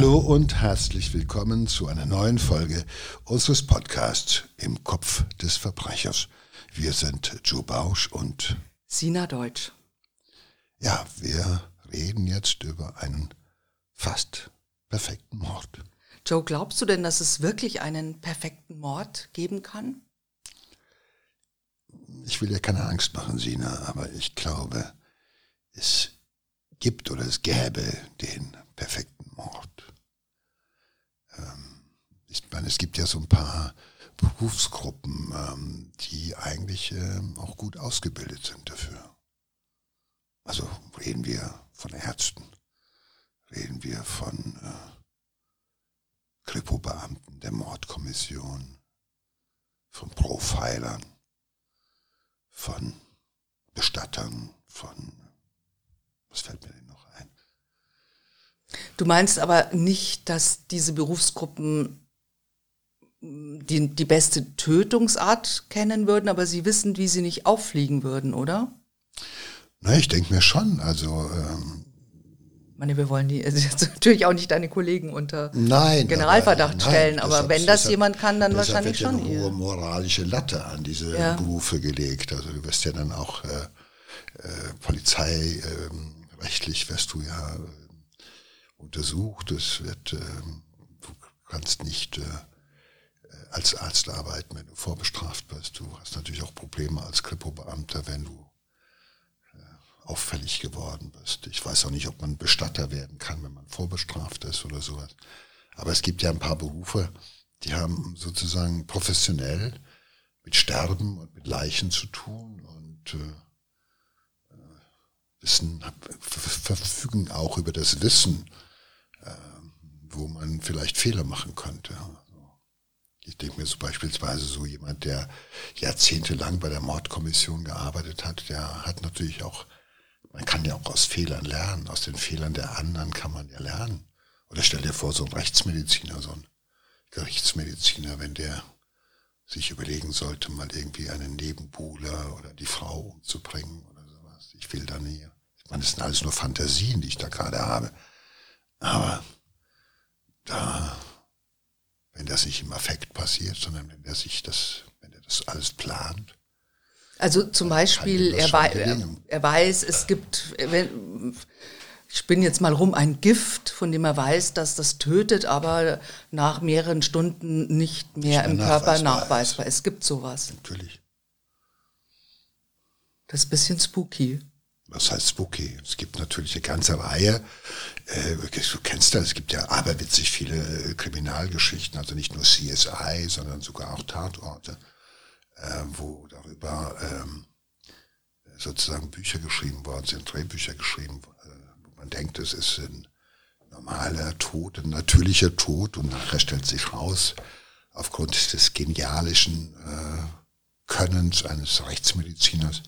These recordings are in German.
Hallo und herzlich willkommen zu einer neuen Folge unseres Podcasts Im Kopf des Verbrechers. Wir sind Joe Bausch und Sina Deutsch. Ja, wir reden jetzt über einen fast perfekten Mord. Joe, glaubst du denn, dass es wirklich einen perfekten Mord geben kann? Ich will dir keine Angst machen, Sina, aber ich glaube, es gibt oder es gäbe den perfekten Mord. Ähm, ich meine, es gibt ja so ein paar Berufsgruppen, ähm, die eigentlich ähm, auch gut ausgebildet sind dafür. Also reden wir von Ärzten, reden wir von äh, Kripo-Beamten der Mordkommission, von Profilern, von Bestattern, von, was fällt mir denn? Du meinst aber nicht, dass diese Berufsgruppen die, die beste Tötungsart kennen würden, aber sie wissen, wie sie nicht auffliegen würden, oder? Na, ich denke mir schon. Also ähm, ich meine, wir wollen die also natürlich auch nicht deine Kollegen unter nein, Generalverdacht aber, stellen, nein, aber deshalb, wenn das deshalb, jemand kann, dann wahrscheinlich wird ja schon eine hohe moralische Latte an diese Ja. Berufe gelegt. Also du wirst ja dann auch äh, äh, polizeirechtlich wirst du ja äh, untersucht. Es wird, ähm, du kannst nicht äh, als Arzt arbeiten, wenn du vorbestraft wirst. Du hast natürlich auch Probleme als Kripo-Beamter, wenn du äh, auffällig geworden bist. Ich weiß auch nicht, ob man Bestatter werden kann, wenn man vorbestraft ist oder sowas. Aber es gibt ja ein paar Berufe, die haben sozusagen professionell mit Sterben und mit Leichen zu tun und äh, wissen, ver- verfügen auch über das Wissen, äh, wo man vielleicht Fehler machen könnte. Also, ich denke mir so beispielsweise so jemand, der jahrzehntelang bei der Mordkommission gearbeitet hat, der hat natürlich auch, man kann ja auch aus Fehlern lernen, aus den Fehlern der anderen kann man ja lernen. Oder stell dir vor, so ein Rechtsmediziner, so ein Gerichtsmediziner, wenn der sich überlegen sollte, mal irgendwie einen Nebenbuhler oder die Frau umzubringen oder sowas. Ich will da nie. Ich meine, das sind alles nur Fantasien, die ich da gerade habe. Aber da, wenn das nicht im Affekt passiert, sondern wenn der sich das, wenn er das alles plant, Also zum Beispiel, er, wei er weiß, es gibt, ich spinne jetzt mal rum, ein Gift, von dem er weiß, dass das tötet, aber nach mehreren Stunden nicht mehr im Körper nachweisbar nachweisbar ist. Es gibt sowas. natürlich. Das ist ein bisschen spooky. Was heißt spooky? Es gibt natürlich eine ganze Reihe. Äh, du kennst das, es gibt ja aberwitzig viele äh, Kriminalgeschichten, also nicht nur CSI, sondern sogar auch Tatorte, äh, wo darüber ähm, sozusagen Bücher geschrieben worden sind, Drehbücher geschrieben, wo man denkt, es ist ein normaler Tod, ein natürlicher Tod und nachher stellt sich raus, aufgrund des genialischen Könnens eines Rechtsmediziners,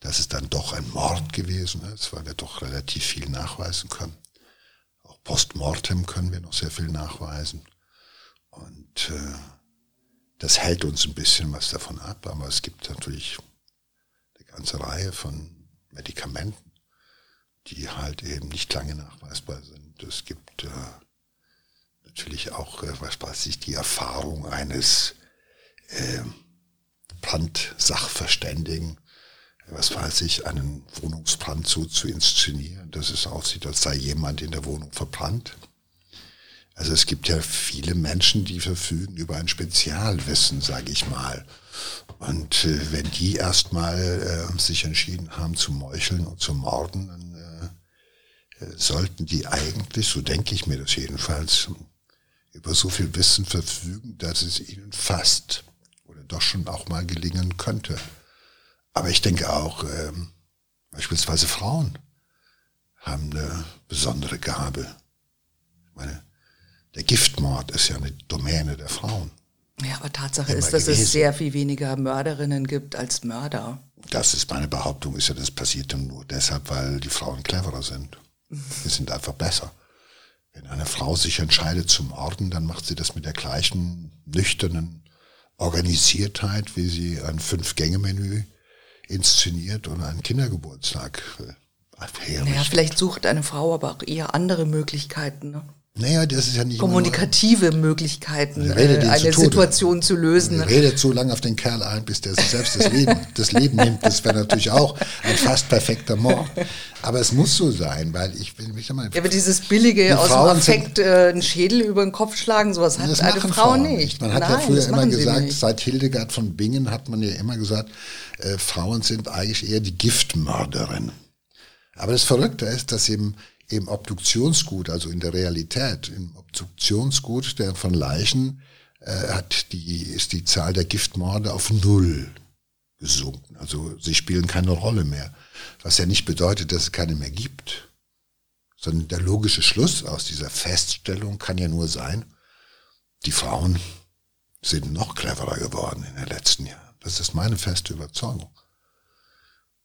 dass es dann doch ein Mord gewesen ist, weil wir doch relativ viel nachweisen können. Postmortem können wir noch sehr viel nachweisen. Und äh, das hält uns ein bisschen was davon ab, aber es gibt natürlich eine ganze Reihe von Medikamenten, die halt eben nicht lange nachweisbar sind. Es gibt äh, natürlich auch, äh, was weiß ich, die Erfahrung eines äh, Brandsachverständigen, was weiß ich, einen Wohnungsbrand so zu inszenieren, dass es aussieht, als sei jemand in der Wohnung verbrannt. Also es gibt ja viele Menschen, die verfügen über ein Spezialwissen, sage ich mal. Und äh, wenn die erstmal äh, sich entschieden haben zu meucheln und zu morden, dann äh, äh, sollten die eigentlich, so denke ich mir das jedenfalls, über so viel Wissen verfügen, dass es ihnen fast oder doch schon auch mal gelingen könnte. Aber ich denke auch, ähm, beispielsweise Frauen haben eine besondere Gabe. Ich meine, der Giftmord ist ja eine Domäne der Frauen. Ja, aber Tatsache Immer ist, dass gewesen. es sehr viel weniger Mörderinnen gibt als Mörder. Das ist meine Behauptung, ist ja, das passiert dann nur deshalb, weil die Frauen cleverer sind. Die sind einfach besser. Wenn eine Frau sich entscheidet zum Morden, dann macht sie das mit der gleichen nüchternen Organisiertheit, wie sie ein Fünf-Gänge-Menü inszeniert oder einen Kindergeburtstag äh. Naja, vielleicht sucht eine Frau aber auch eher andere Möglichkeiten. Ne? Naja, das ist ja nicht kommunikative nur, Möglichkeiten, äh, eine zu Situation zu lösen. Redet so lange auf den Kerl ein, bis der sich selbst das Leben, das Leben nimmt. Das wäre natürlich auch ein fast perfekter Mord. Aber es muss so sein, weil ich will mich mal. Ja, aber dieses billige aus dem Affekt äh, einen Schädel über den Kopf schlagen, sowas hat eine Frau Frauen nicht. Man hat Nein, ja früher immer gesagt, seit Hildegard von Bingen hat man ja immer gesagt, äh, Frauen sind eigentlich eher die Giftmörderin. Aber das Verrückte ist, dass eben im Obduktionsgut, also in der Realität, im Obduktionsgut der von Leichen äh, hat die, ist die Zahl der Giftmorde auf Null gesunken. Also sie spielen keine Rolle mehr. Was ja nicht bedeutet, dass es keine mehr gibt. Sondern der logische Schluss aus dieser Feststellung kann ja nur sein, die Frauen sind noch cleverer geworden in den letzten Jahren. Das ist meine feste Überzeugung.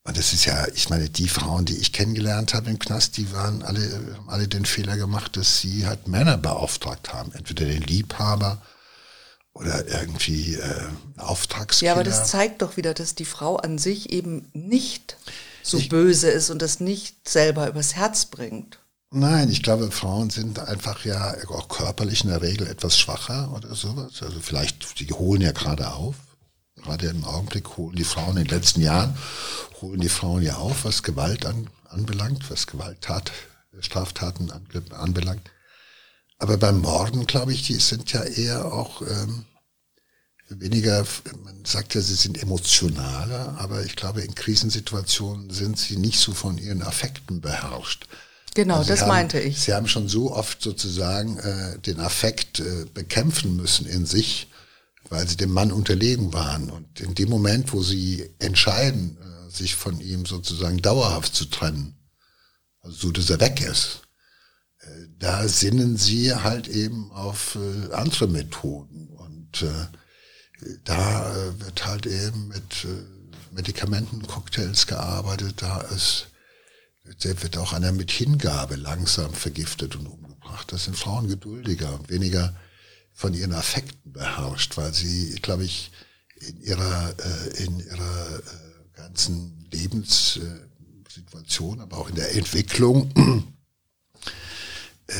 Und das ist ja, ich meine, die Frauen, die ich kennengelernt habe im Knast, die waren alle, haben alle den Fehler gemacht, dass sie halt Männer beauftragt haben. Entweder den Liebhaber oder irgendwie äh, Auftragskiller. Ja, aber das zeigt doch wieder, dass die Frau an sich eben nicht so ich, böse ist und das nicht selber übers Herz bringt. Nein, ich glaube, Frauen sind einfach ja auch körperlich in der Regel etwas schwacher oder sowas. Also vielleicht, die holen ja gerade auf. Gerade im Augenblick holen die Frauen in den letzten Jahren holen die Frauen ja auf, was Gewalt an, anbelangt, was Gewalttat, Straftaten an, anbelangt. Aber beim Morden, glaube ich, die sind ja eher auch ähm, weniger, man sagt ja, sie sind emotionaler, aber ich glaube, in Krisensituationen sind sie nicht so von ihren Affekten beherrscht. Genau, also das haben, meinte ich. Sie haben schon so oft sozusagen äh, den Affekt äh, bekämpfen müssen in sich, weil sie dem Mann unterlegen waren. Und in dem Moment, wo sie entscheiden, äh, sich von ihm sozusagen dauerhaft zu trennen, also so, dass er weg ist, äh, da sinnen sie halt eben auf äh, andere Methoden. Und da wird halt eben mit Medikamentencocktails gearbeitet, da ist, wird auch einer mit Hingabe langsam vergiftet und umgebracht. Das sind Frauen geduldiger und weniger von ihren Affekten beherrscht, weil sie, glaube ich, in ihrer, in ihrer ganzen Lebenssituation, aber auch in der Entwicklung äh,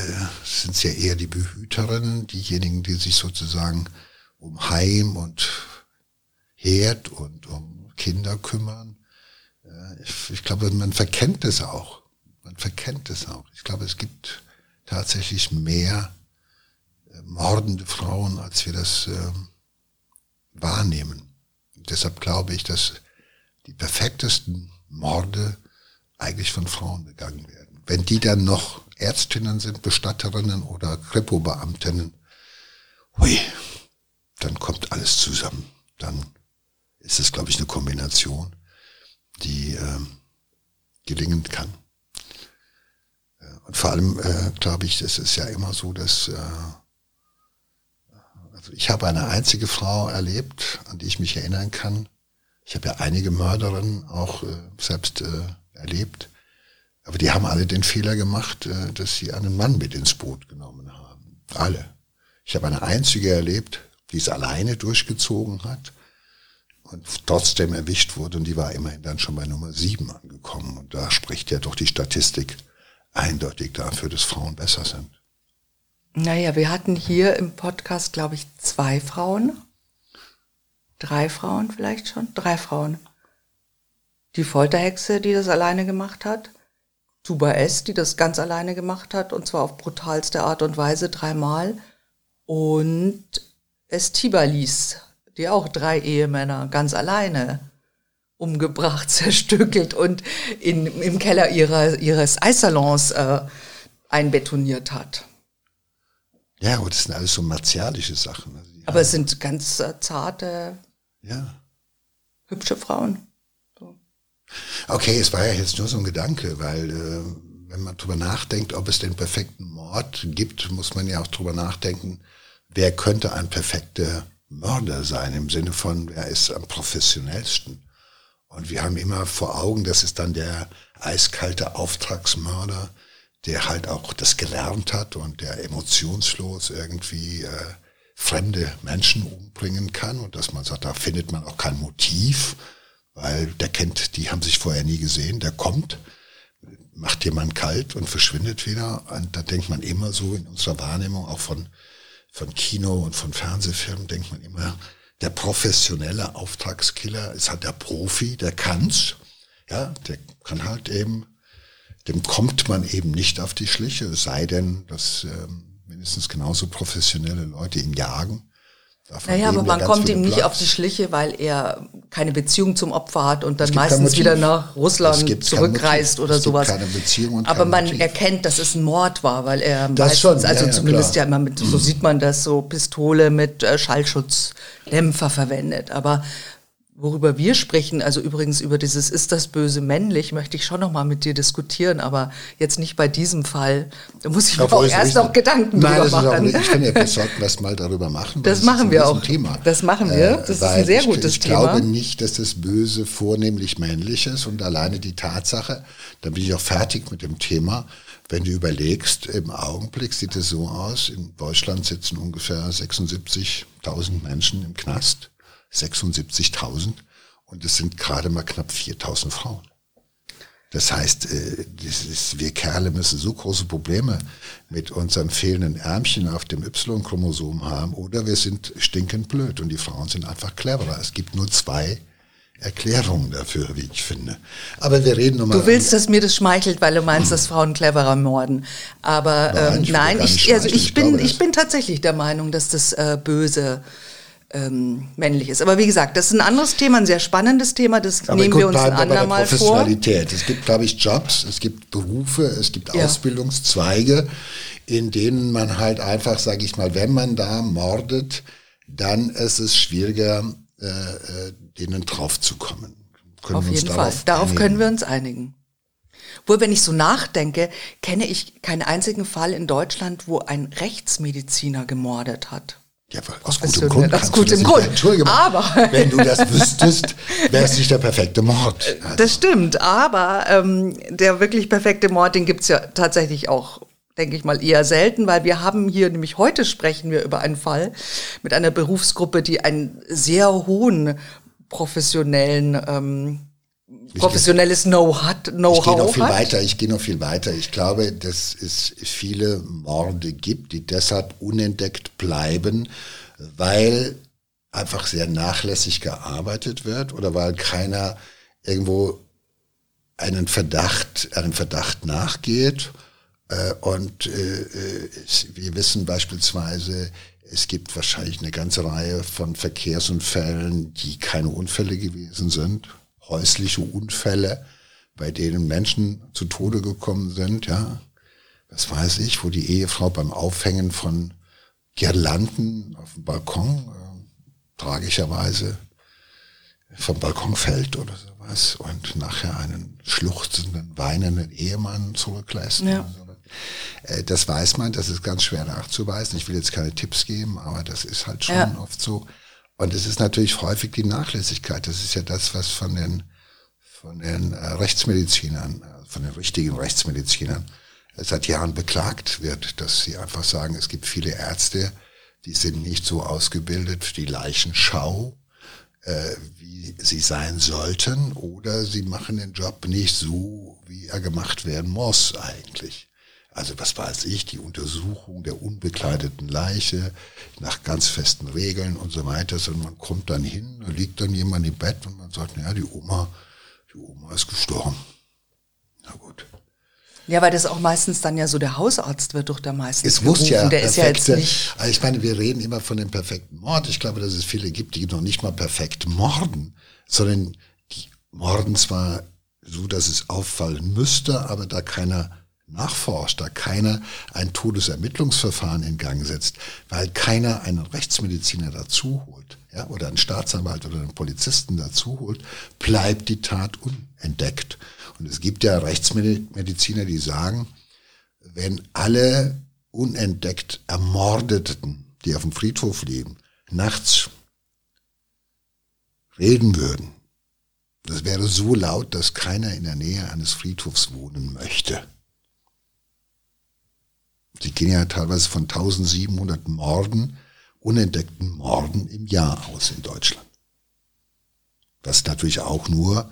sind es ja eher die Behüterinnen, diejenigen, die sich sozusagen um Heim und Herd und um Kinder kümmern. Äh, ich, ich glaube, man verkennt es auch. Man verkennt es auch. Ich glaube, es gibt tatsächlich mehr äh, mordende Frauen, als wir das äh, wahrnehmen. Und deshalb glaube ich, dass die perfektesten Morde eigentlich von Frauen begangen werden. Wenn die dann noch Ärztinnen sind, Bestatterinnen oder Kripo-Beamtinnen, hui, dann kommt alles zusammen. Dann ist es, glaube ich, eine Kombination, die äh, gelingen kann. Äh, und vor allem, äh, glaube ich, es ist ja immer so, dass äh, also ich habe eine einzige Frau erlebt, an die ich mich erinnern kann, ich habe ja einige Mörderinnen auch äh, selbst äh, erlebt. Aber die haben alle den Fehler gemacht, äh, dass sie einen Mann mit ins Boot genommen haben. Alle. Ich habe eine einzige erlebt, die es alleine durchgezogen hat und trotzdem erwischt wurde. Und die war immerhin dann schon bei Nummer sieben angekommen. Und da spricht ja doch die Statistik eindeutig dafür, dass Frauen besser sind. Naja, wir hatten hier im Podcast, glaube ich, zwei Frauen drei Frauen vielleicht schon, drei Frauen. Die Folterhexe, die das alleine gemacht hat, Tuba S, die das ganz alleine gemacht hat, und zwar auf brutalste Art und Weise dreimal, und Estibalis, die auch drei Ehemänner ganz alleine umgebracht, zerstückelt und in, im Keller ihrer, ihres Eissalons äh, einbetoniert hat. Ja, aber das sind alles so martialische Sachen. Also aber es sind ganz äh, zarte ja. Hübsche Frauen. So. Okay, es war ja jetzt nur so ein Gedanke, weil äh, wenn man drüber nachdenkt, ob es den perfekten Mord gibt, muss man ja auch drüber nachdenken, wer könnte ein perfekter Mörder sein, im Sinne von, wer ist am professionellsten. Und wir haben immer vor Augen, das ist dann der eiskalte Auftragsmörder, der halt auch das gelernt hat und der emotionslos irgendwie äh, fremde Menschen umbringen kann und dass man sagt, da findet man auch kein Motiv, weil der kennt, die haben sich vorher nie gesehen, der kommt, macht jemand kalt und verschwindet wieder. Und da denkt man immer so in unserer Wahrnehmung, auch von, von Kino und von Fernsehfilmen, denkt man immer, der professionelle Auftragskiller ist halt der Profi, der kann's. Ja, der kann halt eben, dem kommt man eben nicht auf die Schliche, es sei denn, dass ähm, mindestens genauso professionelle Leute ihn jagen. Davon naja, aber man kommt ihm nicht Platz. auf die Schliche, weil er keine Beziehung zum Opfer hat und dann meistens wieder nach Russland zurückreist oder sowas. Keine Beziehung aber man Motiv. erkennt, dass es ein Mord war, weil er das meistens, schon, also ja, zumindest klar. ja immer mit, so sieht man das, so Pistole mit äh, Schallschutzdämpfer verwendet. Aber worüber wir sprechen, also übrigens über dieses ist das Böse männlich, möchte ich schon noch mal mit dir diskutieren, aber jetzt nicht bei diesem Fall. Da muss ich mir auch erst noch Gedanken Nein, drüber das machen. Ist auch, ich finde, wir sollten das mal darüber machen. Das, machen wir auch. Thema. Das machen wir. Das ist ein sehr ich, gutes ich Thema. Ich glaube nicht, dass das Böse vornehmlich männlich ist und alleine die Tatsache, da bin ich auch fertig mit dem Thema, wenn du überlegst, im Augenblick sieht es so aus, in Deutschland sitzen ungefähr 76.000 Menschen im Knast 76.000 und es sind gerade mal knapp 4.000 Frauen. Das heißt, äh, das ist, wir Kerle müssen so große Probleme mit unserem fehlenden Ärmchen auf dem Y-Chromosom haben oder wir sind stinkend blöd und die Frauen sind einfach cleverer. Es gibt nur zwei Erklärungen dafür, wie ich finde. Aber wir reden nochmal. Du willst, dass mir das schmeichelt, weil du meinst, dass Frauen cleverer morden. Aber nein, ähm, ich, nein, ich, also ich, ich bin, ich bin tatsächlich der Meinung, dass das äh, Böse ähm, männlich ist. Aber wie gesagt, das ist ein anderes Thema, ein sehr spannendes Thema, das Aber nehmen wir uns ein andermal vor. Es gibt, glaube ich, Jobs, es gibt Berufe, es gibt ja. Ausbildungszweige, in denen man halt einfach, sage ich mal, wenn man da mordet, dann ist es schwieriger, äh, äh denen draufzukommen. Auf jeden Fall. Darauf einigen? können wir uns einigen. Wohl, wenn ich so nachdenke, kenne ich keinen einzigen Fall in Deutschland, wo ein Rechtsmediziner gemordet hat. Ja, aus gutem Grund. Aus gutem Grund. Entschuldige mal, aber wenn du das wüsstest, wäre es nicht der perfekte Mord. Also. Das stimmt, aber ähm, der wirklich perfekte Mord, den gibt's ja tatsächlich auch, denke ich mal, eher selten, weil wir haben hier, nämlich heute sprechen wir über einen Fall mit einer Berufsgruppe, die einen sehr hohen professionellen ähm, professionelles Know-how hat. Know ich gehe noch viel hat. weiter. Ich gehe noch viel weiter. Ich glaube, dass es viele Morde gibt, die deshalb unentdeckt bleiben, weil einfach sehr nachlässig gearbeitet wird oder weil keiner irgendwo einen Verdacht, einem Verdacht nachgeht. Äh, und äh, wir wissen beispielsweise, es gibt wahrscheinlich eine ganze Reihe von Verkehrsunfällen, die keine Unfälle gewesen sind häusliche Unfälle, bei denen Menschen zu Tode gekommen sind, ja. Was weiß ich, wo die Ehefrau beim Aufhängen von Girlanden auf dem Balkon äh, tragischerweise vom Balkon fällt oder sowas und nachher einen schluchzenden, weinenden Ehemann zurücklässt. Ja. Äh, das weiß man, das ist ganz schwer nachzuweisen. Ich will jetzt keine Tipps geben, aber das ist halt schon ja. oft so. Und es ist natürlich häufig die Nachlässigkeit. Das ist ja das, was von den, von den äh, Rechtsmedizinern, äh, von den richtigen Rechtsmedizinern seit Jahren beklagt wird, dass sie einfach sagen, es gibt viele Ärzte, die sind nicht so ausgebildet für die Leichenschau, äh, wie sie sein sollten, oder sie machen den Job nicht so, wie er gemacht werden muss eigentlich. Also was weiß ich, die Untersuchung der unbekleideten Leiche nach ganz festen Regeln und so weiter, sondern man kommt dann hin, da liegt dann jemand im Bett und man sagt, naja, die Oma, die Oma ist gestorben. Na gut. Ja, weil das auch meistens dann ja so der Hausarzt wird doch der meistens. Es muss ja, der perfekte, ist ja jetzt nicht. Also ich meine, wir reden immer von dem perfekten Mord. Ich glaube, dass es viele gibt, die noch nicht mal perfekt morden, sondern die morden zwar so, dass es auffallen müsste, aber da keiner nachforscht, da keiner ein Todesermittlungsverfahren in Gang setzt, weil keiner einen Rechtsmediziner dazu holt, ja, oder einen Staatsanwalt oder einen Polizisten dazu holt, bleibt die Tat unentdeckt. Und es gibt ja Rechtsmediziner, die sagen, wenn alle unentdeckt Ermordeten, die auf dem Friedhof leben, nachts reden würden, das wäre so laut, dass keiner in der Nähe eines Friedhofs wohnen möchte. Sie gehen ja teilweise von 1700 Morden, unentdeckten Morden im Jahr aus in Deutschland. Was natürlich auch nur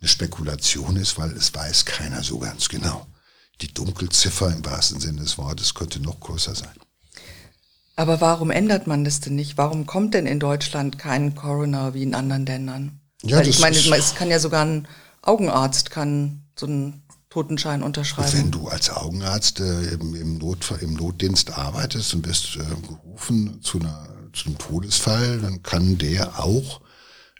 eine Spekulation ist, weil es weiß keiner so ganz genau. Die Dunkelziffer im wahrsten Sinne des Wortes könnte noch größer sein. Aber warum ändert man das denn nicht? Warum kommt denn in Deutschland kein Corona wie in anderen Ländern? Ja, Weil ich meine, es kann ja sogar ein Augenarzt kann so einen Totenschein unterschreiben. Wenn du als Augenarzt äh, im, im, Not, im Notdienst arbeitest und wirst äh, gerufen zu, einer, zu einem Todesfall, dann kann der auch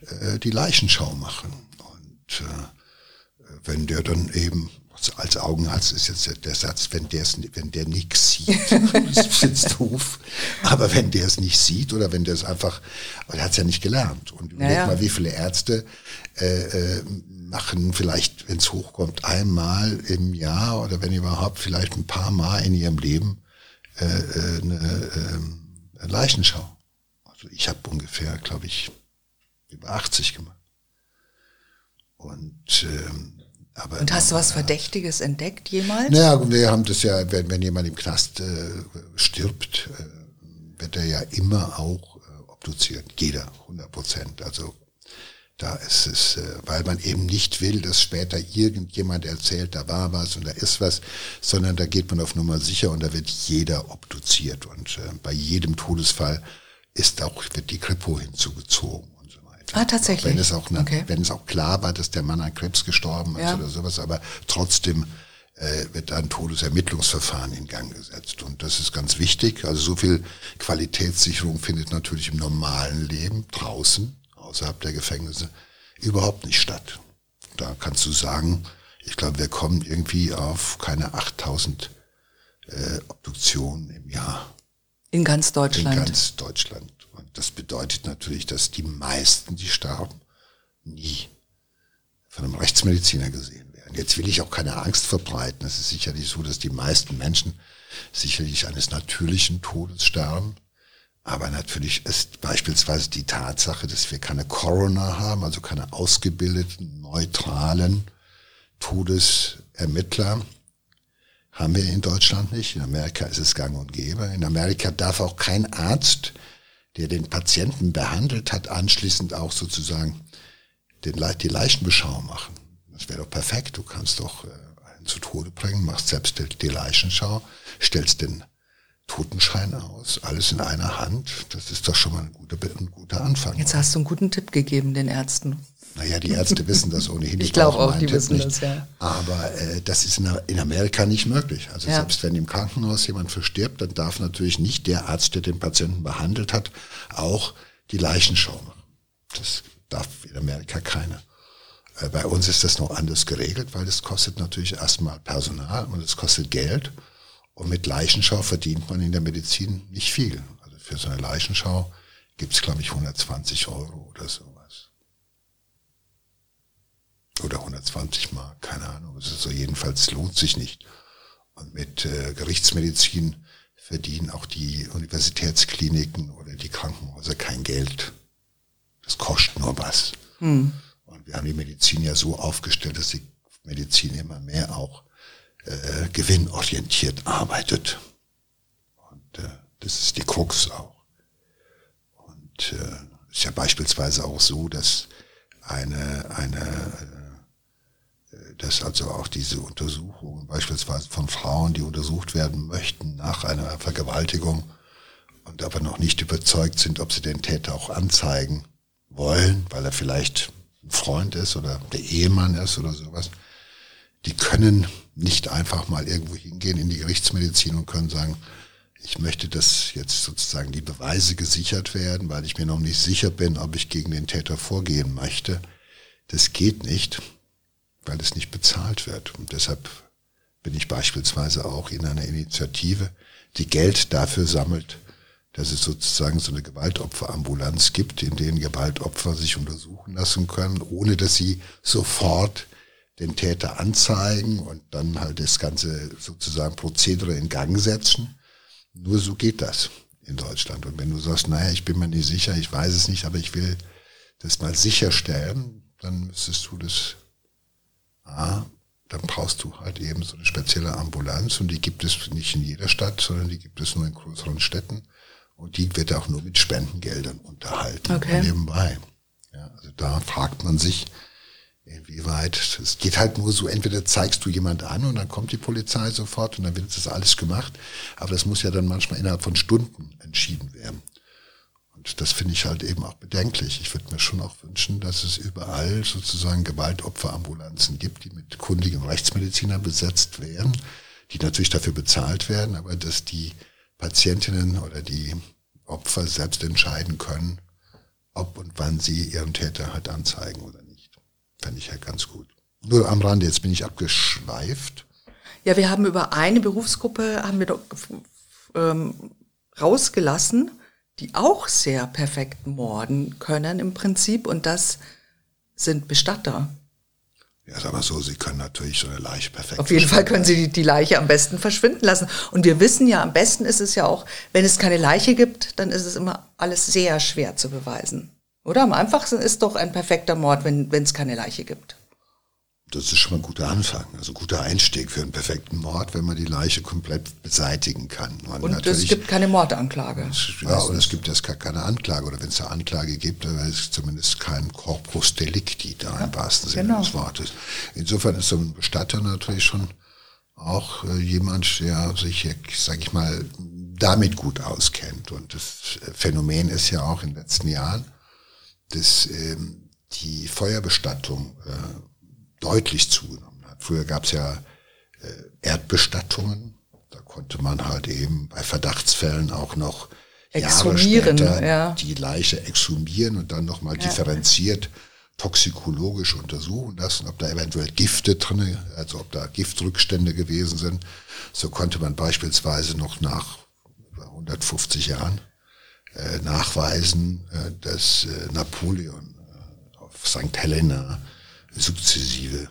äh, die Leichenschau machen. Und äh, wenn der dann eben als Augenarzt ist jetzt der Satz, wenn der wenn der nichts sieht, das ist jetzt doof. Aber wenn der es nicht sieht oder wenn der es einfach, er hat es ja nicht gelernt. Und überleg ja, mal, wie viele Ärzte äh, äh, machen vielleicht, wenn es hochkommt, einmal im Jahr oder wenn überhaupt vielleicht ein paar Mal in ihrem Leben äh, äh eine, äh, eine Leichenschau. Also ich habe ungefähr, glaube ich, über 80 gemacht. Und ähm, aber und hast du was Verdächtiges entdeckt jemals? Naja, wir haben das ja, wenn, wenn jemand im Knast äh, stirbt, äh, wird er ja immer auch äh, obduziert. Jeder, 100 Prozent. Also da ist es, äh, weil man eben nicht will, dass später irgendjemand erzählt, da war was und da ist was, sondern da geht man auf Nummer sicher und da wird jeder obduziert. Und äh, bei jedem Todesfall ist auch, wird die Kripo hinzugezogen. Ah, tatsächlich. Wenn es auch, okay. wenn es auch klar war, dass der Mann an Krebs gestorben ist ja. oder sowas, aber trotzdem äh, wird ein Todesermittlungsverfahren in Gang gesetzt. Und das ist ganz wichtig. Also so viel Qualitätssicherung findet natürlich im normalen Leben draußen, außerhalb der Gefängnisse, überhaupt nicht statt. Da kannst du sagen, ich glaube, wir kommen irgendwie auf keine 8000 äh, Obduktionen im Jahr. In ganz Deutschland. In ganz Deutschland. Das bedeutet natürlich, dass die meisten, die starben, nie von einem Rechtsmediziner gesehen werden. Jetzt will ich auch keine Angst verbreiten. Es ist sicherlich so, dass die meisten Menschen sicherlich eines natürlichen Todes sterben. Aber natürlich ist beispielsweise die Tatsache, dass wir keine Coroner haben, also keine ausgebildeten, neutralen Todesermittler, haben wir in Deutschland nicht. In Amerika ist es gang und gäbe. In Amerika darf auch kein Arzt der den Patienten behandelt hat, anschließend auch sozusagen den, die Leichenbeschau machen. Das wäre doch perfekt. Du kannst doch äh, einen zu Tode bringen, machst selbst die Leichenschau, stellst den Totenschein aus, alles in einer Hand. Das ist doch schon mal ein guter, ein guter Anfang. Jetzt hast du einen guten Tipp gegeben den Ärzten. Naja, die Ärzte wissen das ohnehin. ich glaube auch, die wissen nicht. das, ja. Aber äh, das ist in, in, Amerika nicht möglich. Also ja. selbst wenn im Krankenhaus jemand verstirbt, dann darf natürlich nicht der Arzt, der den Patienten behandelt hat, auch die Leichenschau machen. Das darf in Amerika keiner. Äh, bei uns ist das noch anders geregelt, weil es kostet natürlich erstmal Personal und es kostet Geld. Und mit Leichenschau verdient man in der Medizin nicht viel. Also für so eine Leichenschau gibt's glaube ich, 120 Euro oder so. Oder 120 Mark, keine Ahnung. Es ist so jedenfalls lohnt sich nicht. Und mit äh, Gerichtsmedizin verdienen auch die Universitätskliniken oder die Krankenhäuser kein Geld. Das kostet nur was. Hm. Und wir haben die Medizin ja so aufgestellt, dass die Medizin immer mehr auch äh, gewinnorientiert arbeitet. Und äh, das ist die Krux auch. Und äh, ist ja beispielsweise auch so, dass eine, eine äh, dass also auch diese Untersuchungen beispielsweise von Frauen, die untersucht werden möchten nach einer Vergewaltigung und aber noch nicht überzeugt sind, ob sie den Täter auch anzeigen wollen, weil er vielleicht ein Freund ist oder der Ehemann ist oder sowas, die können nicht einfach mal irgendwo hingehen in die Gerichtsmedizin und können sagen, ich möchte, dass jetzt sozusagen die Beweise gesichert werden, weil ich mir noch nicht sicher bin, ob ich gegen den Täter vorgehen möchte. Das geht nicht weil es nicht bezahlt wird. Und deshalb bin ich beispielsweise auch in einer Initiative, die Geld dafür sammelt, dass es sozusagen so eine Gewaltopferambulanz gibt, in denen Gewaltopfer sich untersuchen lassen können, ohne dass sie sofort den Täter anzeigen und dann halt das ganze sozusagen Prozedere in Gang setzen. Nur so geht das in Deutschland. Und wenn du sagst, naja, ich bin mir nicht sicher, ich weiß es nicht, aber ich will das mal sicherstellen, dann müsstest du das ah, dann brauchst du halt eben so eine spezielle Ambulanz und die gibt es nicht in jeder Stadt, sondern die gibt es nur in größeren Städten und die wird auch nur mit Spendengeldern unterhalten okay. nebenbei. Ja, also da fragt man sich, Inwieweit, es geht halt nur so, entweder zeigst du jemand an und dann kommt die Polizei sofort und dann wird das alles gemacht, aber das muss ja dann manchmal innerhalb von Stunden entschieden werden. Und das finde ich halt eben auch bedenklich. Ich würde mir schon auch wünschen, dass es überall sozusagen Gewaltopferambulanzen gibt, die mit kundigen Rechtsmedizinern besetzt werden, die natürlich dafür bezahlt werden, aber dass die Patientinnen oder die Opfer selbst entscheiden können, ob und wann sie ihren Täter halt anzeigen oder Fände ich ja ganz gut. Nur am Rande, jetzt bin ich abgeschweift. Ja, wir haben über eine Berufsgruppe, haben wir doch ähm, rausgelassen, die auch sehr perfekt morden können im Prinzip und das sind Bestatter. Ja, sag mal so, Sie können natürlich so eine Leiche perfekt. Auf jeden Fall können Sie die, die, Leiche am besten verschwinden lassen. Und wir wissen ja, am besten ist es ja auch, wenn es keine Leiche gibt, dann ist es immer alles sehr schwer zu beweisen. Oder am einfachsten ist doch ein perfekter Mord, wenn es keine Leiche gibt. Das ist schon mal ein guter Anfang, also ein guter Einstieg für einen perfekten Mord, wenn man die Leiche komplett beseitigen kann. Man und es gibt keine Mordanklage. Ja, oder es gibt erst keine Anklage, oder wenn es eine Anklage gibt, dann ist es zumindest kein Corpus Delicti da ja, im wahrsten Sinne genau. des Wortes. Insofern ist so ein Bestatter natürlich schon auch äh, jemand, der sich, sag ich mal, damit gut auskennt. Und das Phänomen ist ja auch in den letzten Jahren, dass ähm, die Feuerbestattung äh, deutlich zugenommen hat. Früher gab es ja äh, Erdbestattungen. Da konnte man halt eben bei Verdachtsfällen auch noch Jahre später ja. die Leiche exhumieren und dann nochmal ja. differenziert toxikologisch untersuchen lassen, ob da eventuell Gifte drin, also ob da Giftrückstände gewesen sind. So konnte man beispielsweise noch nach 150 Jahren äh, nachweisen, äh, dass äh, Napoleon auf St. Helena sukzessive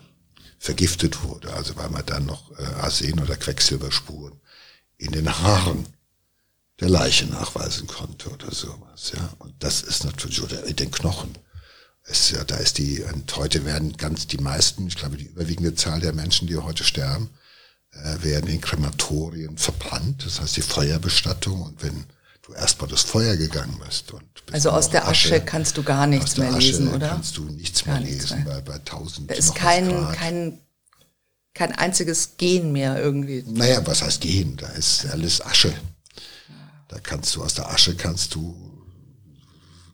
vergiftet wurde, also weil man dann noch Arsen oder Quecksilberspuren in den Haaren der Leiche nachweisen konnte oder sowas. Ja, und das ist natürlich oder in den Knochen. Es, ja, da ist die und heute werden ganz die meisten, ich glaube die überwiegende Zahl der Menschen, die heute sterben, äh, werden in Krematorien verbrannt. Das heißt die Feuerbestattung und wenn du erst mal das Feuer gegangen bist. Und bist also aus der Asche, Asche, kannst du gar nichts mehr Asche lesen, oder? kannst du nichts gar mehr nichts lesen, mehr. bei, bei tausend Da ist kein, kein, kein einziges Gen mehr irgendwie. Naja, was heißt Gen? Da ist alles Asche. Da kannst du, aus der Asche kannst du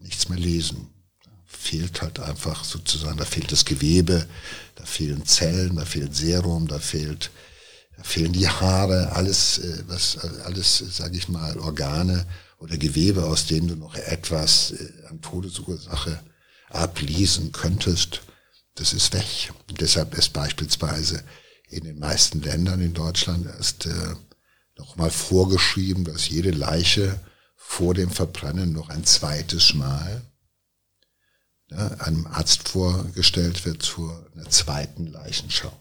nichts mehr lesen. Da fehlt halt einfach sozusagen, da fehlt das Gewebe, da fehlen Zellen, da fehlt Serum, da fehlt da fehlen die Haare, alles, äh, was, alles, sage ich mal, Organe oder Gewebe, aus denen du noch etwas äh, an Todesursache ablesen könntest. Das ist weg. Und deshalb ist beispielsweise in den meisten Ländern in Deutschland erst äh, nochmal vorgeschrieben, dass jede Leiche vor dem Verbrennen noch ein zweites Mal ja, einem Arzt vorgestellt wird zu einer zweiten Leichenschau.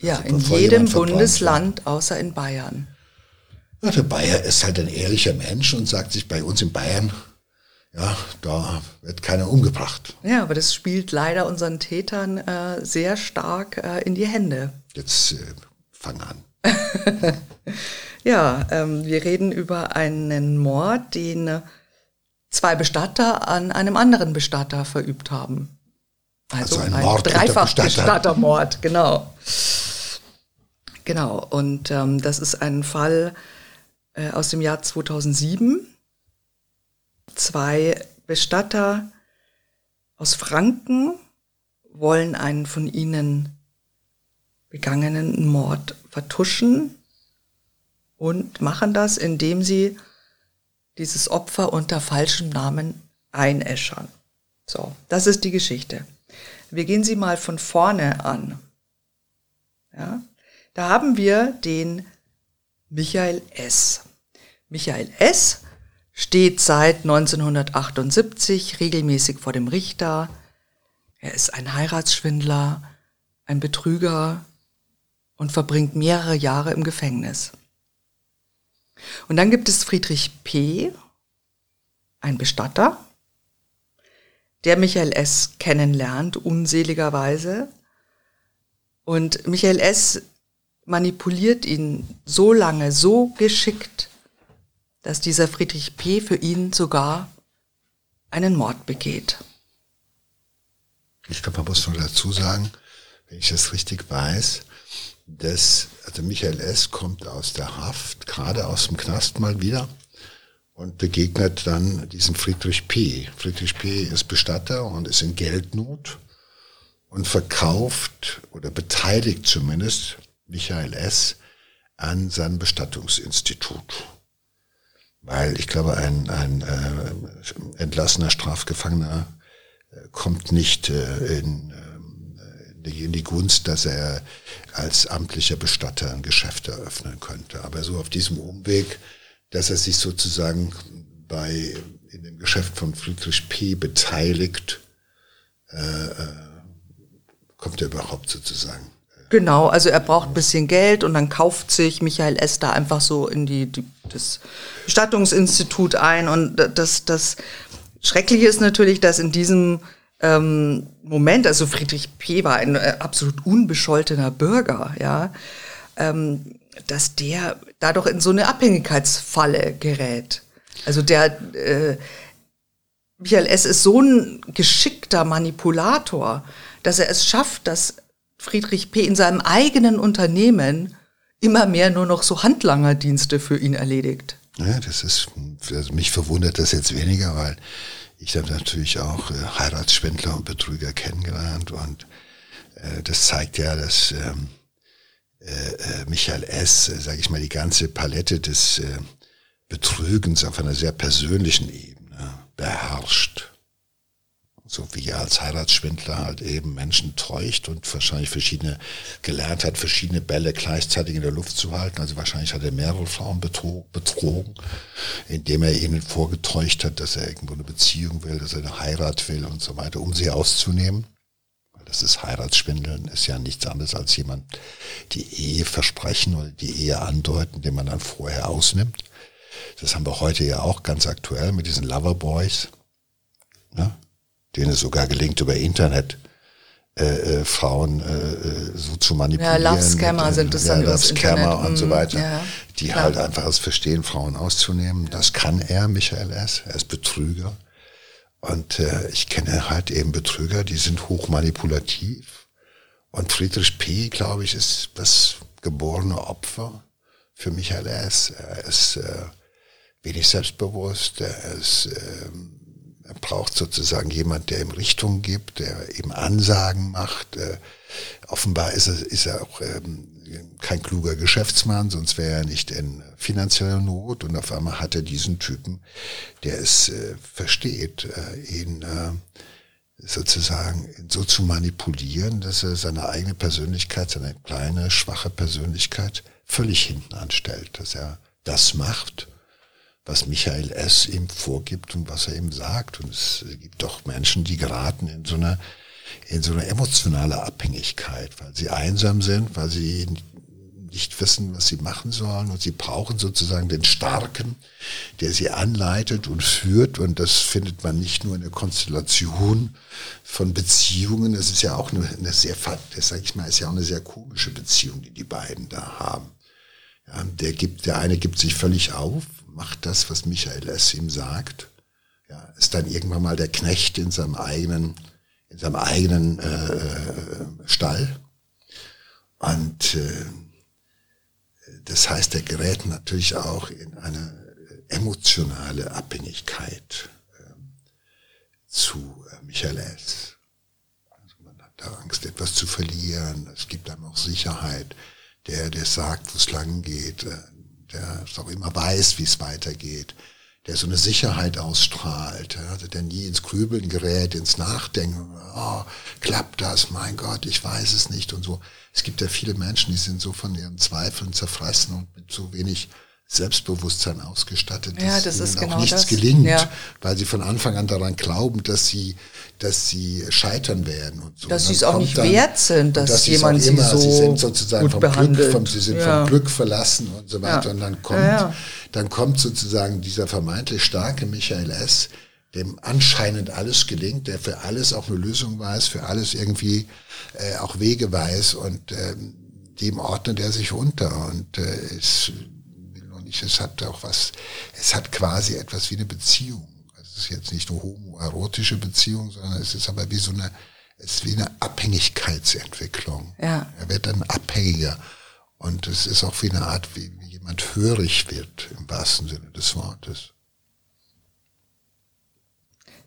Ja, also in jedem Bundesland außer in Bayern. Ja, der Bayer ist halt ein ehrlicher Mensch und sagt sich bei uns in Bayern, ja, da wird keiner umgebracht. Ja, aber das spielt leider unseren Tätern äh, sehr stark äh, in die Hände. Jetzt äh, fang an. ja, ähm, wir reden über einen Mord, den zwei Bestatter an einem anderen Bestatter verübt haben. Also, also ein, ein Mord dreifach Bestattermord, genau. Genau, und ähm, das ist ein Fall äh, aus dem Jahr 2007. Zwei Bestatter aus Franken wollen einen von ihnen begangenen Mord vertuschen und machen das, indem sie dieses Opfer unter falschem Namen einäschern. So, das ist die Geschichte. Wir gehen sie mal von vorne an. Ja? Da haben wir den Michael S. Michael S. steht seit 1978 regelmäßig vor dem Richter. Er ist ein Heiratsschwindler, ein Betrüger und verbringt mehrere Jahre im Gefängnis. Und dann gibt es Friedrich P., ein Bestatter, der Michael S. kennenlernt, unseligerweise. Und Michael S manipuliert ihn so lange, so geschickt, dass dieser Friedrich P. für ihn sogar einen Mord begeht. Ich glaube, man muss noch dazu sagen, wenn ich das richtig weiß, dass, also Michael S. kommt aus der Haft, gerade aus dem Knast mal wieder und begegnet dann diesem Friedrich P. Friedrich P. ist Bestatter und ist in Geldnot und verkauft oder beteiligt zumindest Michael S. an seinem Bestattungsinstitut. Weil ich glaube, ein, ein äh, entlassener Strafgefangener äh, kommt nicht äh, in, äh, in die Gunst, dass er als amtlicher Bestatter ein Geschäft eröffnen könnte. Aber so auf diesem Umweg, dass er sich sozusagen bei in dem Geschäft von Friedrich P. beteiligt, äh, äh kommt er überhaupt sozusagen. Genau, also er braucht ein bisschen Geld und dann kauft sich Michael da einfach so in die, die das Bestattungsinstitut ein. Und das, das Schreckliche ist natürlich, dass in diesem ähm, Moment, also Friedrich P. war ein äh, absolut unbescholtener Bürger, ja, ähm, dass der dadurch in so eine Abhängigkeitsfalle gerät. Also der äh, Michael S. ist so ein geschickter Manipulator, dass er es schafft, dass Friedrich P. in seinem eigenen Unternehmen immer mehr nur noch so Handlangerdienste für ihn erledigt. Ja, das ist, also mich verwundert das jetzt weniger, weil ich habe natürlich auch äh, Heiratsschwindler und Betrüger kennengelernt und äh, das zeigt ja, dass ähm, äh, äh Michael S., äh, sage ich mal, die ganze Palette des äh, Betrügens auf einer sehr persönlichen Ebene beherrscht so wie er als Heiratsschwindler halt eben Menschen täuscht und wahrscheinlich verschiedene, gelernt hat, verschiedene Bälle gleichzeitig in der Luft zu halten. Also wahrscheinlich hat er mehrere Frauen betrogen, indem er ihnen vorgetäuscht hat, dass er irgendwo eine Beziehung will, dass er eine Heirat will und so weiter, um sie auszunehmen. Das ist Heiratsschwindeln, ist ja nichts anderes als jemand die Ehe versprechen oder die Ehe andeuten, den man dann vorher ausnimmt. Das haben wir heute ja auch ganz aktuell mit diesen Loverboys. Ne? denen es sogar gelingt, über Internet äh, äh, Frauen äh, äh so zu manipulieren. Ja, Love Scammer sind das dann. Ja, Love Scammer und so mhm, weiter. Ja, die klar. halt einfach es verstehen, Frauen auszunehmen. Das kann er, Michael S. Er ist Betrüger. Und äh, ich kenne halt eben Betrüger, die sind hochmanipulativ. Und Friedrich P., glaube ich, ist das geborene Opfer für Michael S. Er ist äh, wenig selbstbewusst, er ist äh, er braucht sozusagen jemand, der ihm Richtung gibt, der ihm Ansagen macht. Äh, offenbar ist er, ist er auch ähm, kein kluger Geschäftsmann, sonst wäre er nicht in finanzieller Not. Und auf einmal hat er diesen Typen, der es äh, versteht, äh, ihn sozusagen so zu manipulieren, dass er seine eigene Persönlichkeit, seine kleine, schwache Persönlichkeit völlig hinten anstellt, dass er das macht, was Michael S. ihm vorgibt und was er ihm sagt. Und es gibt doch Menschen, die geraten in so eine, in so eine emotionale Abhängigkeit, weil sie einsam sind, weil sie nicht wissen, was sie machen sollen und sie brauchen sozusagen den Starken, der sie anleitet und führt und das findet man nicht nur in der Konstellation von Beziehungen, das ist ja auch eine, eine sehr, das sage ich mal, ist ja auch eine sehr komische Beziehung, die die beiden da haben. Ja, der gibt, der eine gibt sich völlig auf, macht das, was Michael S. ihm sagt. Ja, ist dann irgendwann mal der Knecht in seinem eigenen, in seinem eigenen äh, äh, Stall. Und äh, das heißt, er gerät natürlich auch in eine emotionale Abhängigkeit äh, zu äh, Michael S. Also man hat da Angst, etwas zu verlieren. Es gibt einem auch Sicherheit. Der, der sagt, wo es lang geht, der auch immer weiß, wie es weitergeht, der so eine Sicherheit ausstrahlt, also der nie ins Grübeln gerät, ins Nachdenken, oh, klappt das, mein Gott, ich weiß es nicht und so. Es gibt ja viele Menschen, die sind so von ihren Zweifeln zerfressen und mit so wenig Selbstbewusstsein ausgestattet, dass ja, das ist auch genau nichts das. gelingt, ja. weil sie von Anfang an daran glauben, dass sie, dass sie scheitern werden und so. Dass sie es auch nicht dann, wert sind, dass, dass jemand sie so sie sind sozusagen vom behandelt. Glück, vom, sie sind ja. vom Glück verlassen und so weiter. Und dann kommt, dann kommt sozusagen dieser vermeintlich starke Michael S., dem anscheinend alles gelingt, der für alles auch eine Lösung weiß, für alles irgendwie äh, auch Wege weiß und äh, dem ordnet er sich unter und äh, ist nicht. Es hat auch was, es hat quasi etwas wie eine Beziehung. Also es ist jetzt nicht eine homoerotische Beziehung, sondern es ist aber wie so eine es ist wie eine Abhängigkeitsentwicklung. Ja. Er wird dann abhängiger. Und es ist auch wie eine Art, wie, jemand hörig wird, im wahrsten Sinne des Wortes.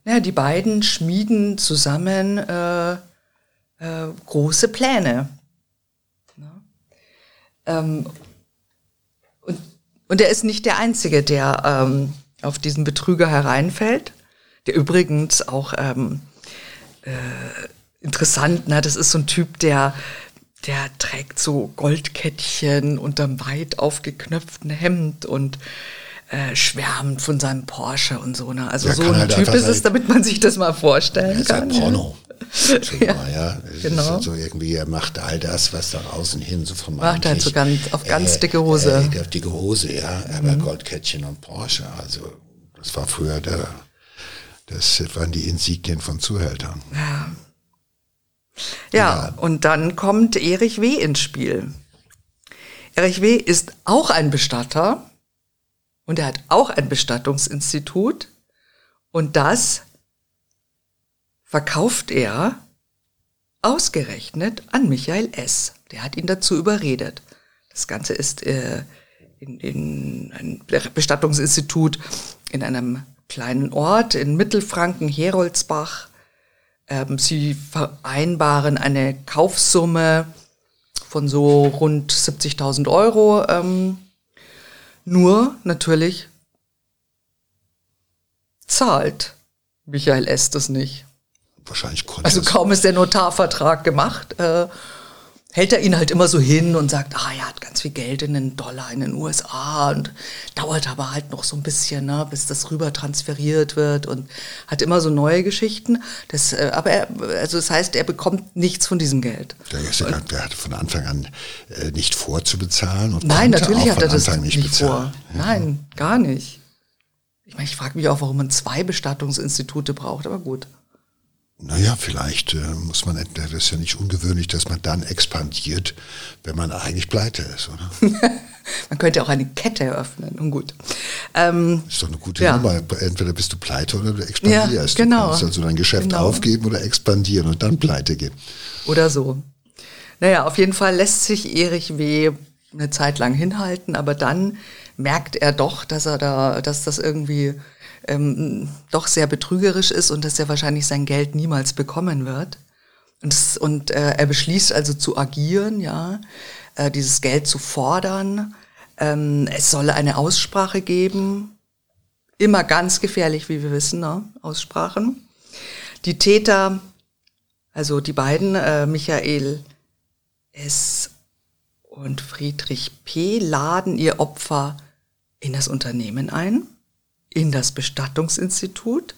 Ja, die beiden schmieden zusammen äh, äh, große Pläne. Ja. Ähm, und er ist nicht der Einzige, der ähm, auf diesen Betrüger hereinfällt, der übrigens auch ähm, äh, interessant, ne? das ist so ein Typ, der der trägt so Goldkettchen unterm weit aufgeknöpften Hemd und äh, schwärmt von seinem Porsche und so. Ne? Also Der so kann ein halt Typ ist es, damit man sich das mal vorstellen Er ist ein kann. Porno. Ja, ja. Es genau. halt so irgendwie, er macht all das, was da außen hin so Macht halt so ganz- auf ganz äh, dicke Hose. Mhm. Äh, auf dicke Hose, ja. Aber Goldkettchen und Porsche, also das war früher der, das waren die Insignien von Zuhältern. Ja. Ja, und dann kommt Erich W. ins Spiel. Erich W. ist auch ein Bestatter und er hat auch ein Bestattungsinstitut und das verkauft er ausgerechnet an Michael S. Der hat ihn dazu überredet. Das Ganze ist äh, in, in ein Bestattungsinstitut in einem kleinen Ort in Mittelfranken, Heroldsbach. Ähm, sie vereinbaren eine Kaufsumme von so rund 70.000 Euro. Ähm, nur natürlich zahlt Michael S. das nicht. Wahrscheinlich konnte Also kaum ist der Notarvertrag gemacht, äh, hält er ihn halt immer so hin und sagt, ah, er hat ganz viel Geld in den Dollar in den USA und dauert aber halt noch so ein bisschen, ne, bis das rüber transferiert wird und hat immer so neue Geschichten. Das, äh, aber er, also das heißt, er bekommt nichts von diesem Geld. Der, ist der hatte von Anfang an äh, nicht vor zu bezahlen und Nein, natürlich auch hat er das Anfang nicht, nicht vor. Nein, gar nicht. Ich meine, ich frage mich auch, warum man zwei Bestattungsinstitute braucht, aber gut. Naja, vielleicht äh, muss man, das ist ja nicht ungewöhnlich, dass man dann expandiert, wenn man eigentlich pleite ist, oder? Man könnte auch eine Kette eröffnen und gut. Ähm, ist doch eine gute Ja. Nummer. Entweder bist du pleite oder du expandierst. Ja, genau. Du kannst also dein Geschäft Genau. aufgeben oder expandieren und dann pleite gehen. Oder so. Naja, auf jeden Fall lässt sich Erich W. eine Zeit lang hinhalten, aber dann merkt er doch, dass er da, dass das irgendwie ähm, doch sehr betrügerisch ist und dass er wahrscheinlich sein Geld niemals bekommen wird. Und, es, und äh, er beschließt also zu agieren, ja, äh, dieses Geld zu fordern. Ähm, es solle eine Aussprache geben. Immer ganz gefährlich, wie wir wissen, ne? Aussprachen. Die Täter, also die beiden, äh, Michael S. und Friedrich P., laden ihr Opfer in das Unternehmen ein, in das Bestattungsinstitut.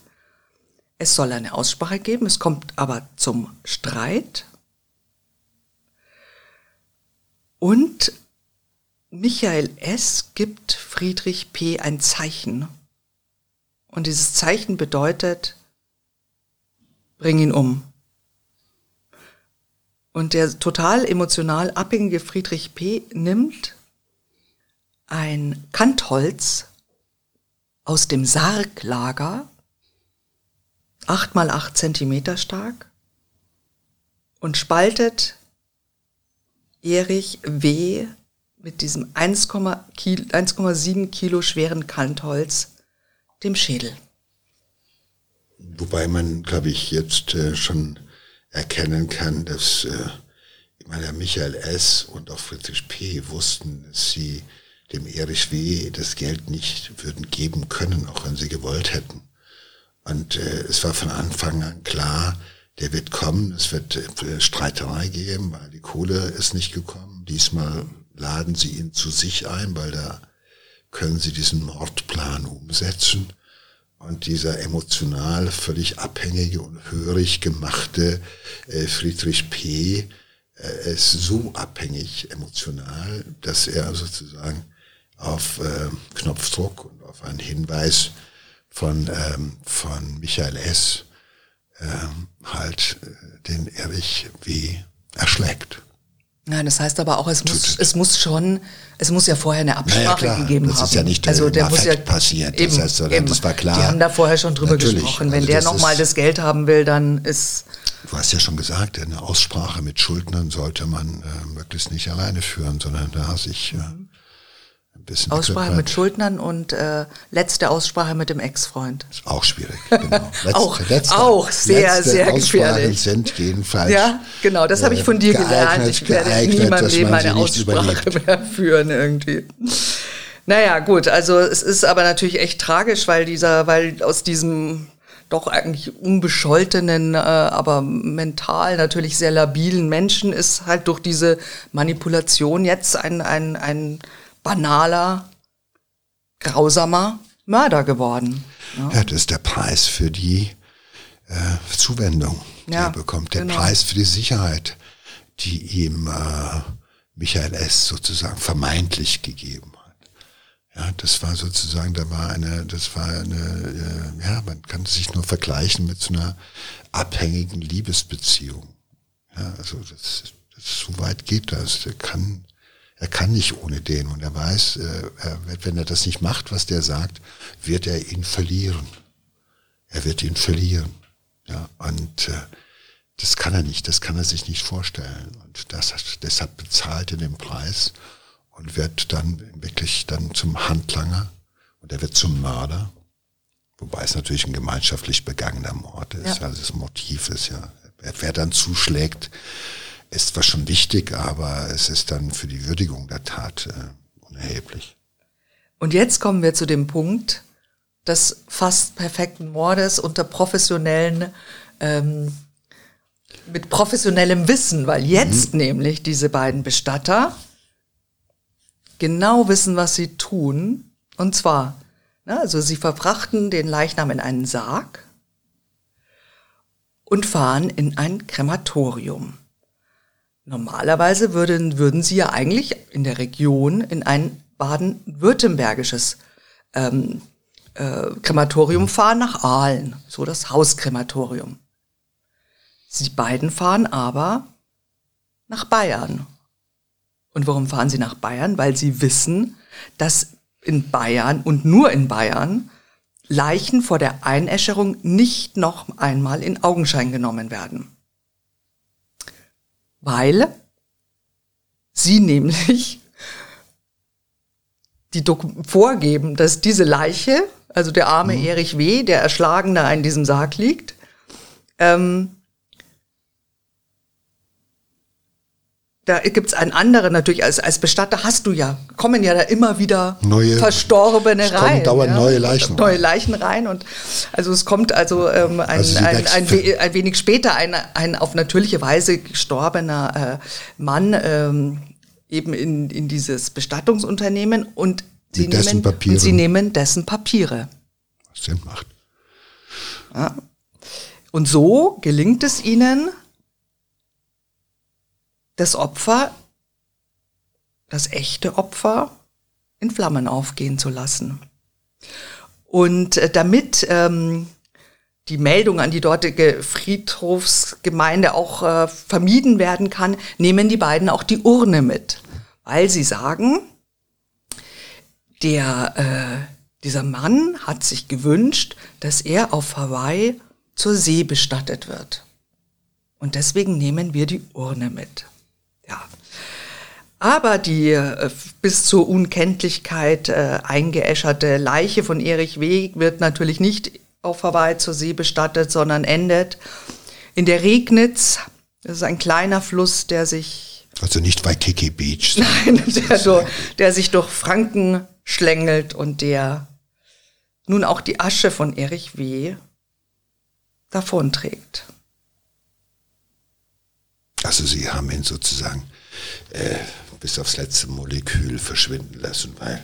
Es soll eine Aussprache geben, es kommt aber zum Streit. Und Michael S. gibt Friedrich P. ein Zeichen. Und dieses Zeichen bedeutet, bring ihn um. Und der total emotional abhängige Friedrich P. nimmt ein Kantholz aus dem Sarglager, acht mal acht Zentimeter stark, und spaltet Erich W. mit diesem 1,7 Kilo, 1,7 Kilo schweren Kantholz dem Schädel. Wobei man, glaube ich, jetzt äh, schon erkennen kann, dass äh, ich meine, Michael S. und auch Friedrich P. wussten, dass sie dem Erich W. das Geld nicht würden geben können, auch wenn sie gewollt hätten. Und äh, es war von Anfang an klar, der wird kommen, es wird äh, Streiterei geben, weil die Kohle ist nicht gekommen. Diesmal laden sie ihn zu sich ein, weil da können sie diesen Mordplan umsetzen. Und dieser emotional völlig abhängige und hörig gemachte äh, Friedrich P. Äh, ist so abhängig emotional, dass er sozusagen auf äh, Knopfdruck und auf einen Hinweis von, ähm, von Michael S. Ähm, halt äh, den Erich W. erschlägt. Nein, das heißt aber auch, es muss, es muss schon, es muss ja vorher eine Absprache Naja, gegeben das haben. ist ja nicht, äh, also der muss ja passiert. Das Eben, heißt, sondern eben. das war klar. Die haben da vorher schon drüber Natürlich, gesprochen. Wenn also der das nochmal das Geld haben will, dann ist Du hast ja schon gesagt, eine Aussprache mit Schuldnern sollte man äh, möglichst nicht alleine führen, sondern da sich äh, ein bisschen Aussprache mit Schuldnern und äh, letzte Aussprache mit dem Ex-Freund. Ist auch schwierig. Genau. Auch- auch sehr, letzte sehr Aussprachen gefährlich. sind jedenfalls. Ja, genau, das habe ich von dir geeignet- gelernt. Ich werde geeignet, nie in meinem Leben eine Aussprache überlebt. mehr führen irgendwie. Naja, gut, also es ist aber natürlich echt tragisch, weil dieser, weil aus diesem doch eigentlich unbescholtenen, äh, aber mental natürlich sehr labilen Menschen ist halt durch diese Manipulation jetzt ein, ein, ein banaler, grausamer Mörder geworden. Ja, das ist der Preis für die äh, Zuwendung, die Ja, er bekommt. Der genau. Preis für die Sicherheit, die ihm äh, Michael S. sozusagen vermeintlich gegeben hat. Ja, das war sozusagen, da war eine, das war eine, äh, ja, man kann sich nur vergleichen mit so einer abhängigen Liebesbeziehung. Ja, also das, das so weit geht das. Er kann, er kann nicht ohne den und er weiß, äh, er wird, wenn er das nicht macht, was der sagt, wird er ihn verlieren. Er wird ihn verlieren. Ja, und äh, das kann er nicht, das kann er sich nicht vorstellen. Und das, deshalb bezahlt er den Preis und wird dann wirklich dann zum Handlanger und er wird zum Mörder. Wobei es natürlich ein gemeinschaftlich begangener Mord ist. Ja. Also das Motiv ist ja, wer dann zuschlägt, ist zwar schon wichtig, aber es ist dann für die Würdigung der Tat äh, unerheblich. Und jetzt kommen wir zu dem Punkt des fast perfekten Mordes unter professionellen, ähm, mit professionellem Wissen, weil jetzt nämlich diese beiden Bestatter genau wissen, was sie tun. Und zwar, ne, also sie verfrachten den Leichnam in einen Sarg und fahren in ein Krematorium. Normalerweise würden, würden sie ja eigentlich in der Region in ein baden-württembergisches ähm, äh, Krematorium fahren, nach Aalen, so das Hauskrematorium. Sie beiden fahren aber nach Bayern. Und warum fahren sie nach Bayern? Weil sie wissen, dass in Bayern und nur in Bayern Leichen vor der Einäscherung nicht noch einmal in Augenschein genommen werden. Weil sie nämlich die Dok vorgeben, dass diese Leiche, also der arme Erich W., der erschlagen da in diesem Sarg liegt, ähm, da gibt's einen anderen natürlich, als, als Bestatter hast du ja, kommen ja da immer wieder Neue- Verstorbene es rein. dauernd ja. neue Leichen Neue rein. Leichen rein und also es kommt also ähm, ein, Also ein, ein, we ein wenig später ein, ein auf natürliche Weise gestorbener äh, Mann ähm, eben in, in dieses Bestattungsunternehmen und sie, Mit nehmen, und sie nehmen dessen Papiere. Was Sinn macht. Und so gelingt es ihnen, das Opfer, das echte Opfer, in Flammen aufgehen zu lassen. Und äh, damit ähm, die Meldung an die dortige Friedhofsgemeinde auch äh, vermieden werden kann, nehmen die beiden auch die Urne mit, weil sie sagen, der, äh, dieser Mann hat sich gewünscht, dass er auf Hawaii zur See bestattet wird. Und deswegen nehmen wir die Urne mit. Ja. Aber die äh, bis zur Unkenntlichkeit äh, eingeäscherte Leiche von Erich W. wird natürlich nicht auf Hawaii zur See bestattet, sondern endet in der Regnitz. Das ist ein kleiner Fluss, der sich Also nicht Waikiki Beach. Nein, der, durch, der sich durch Franken schlängelt und der nun auch die Asche von Erich W. davonträgt. Also sie haben ihn sozusagen äh, bis aufs letzte Molekül verschwinden lassen, weil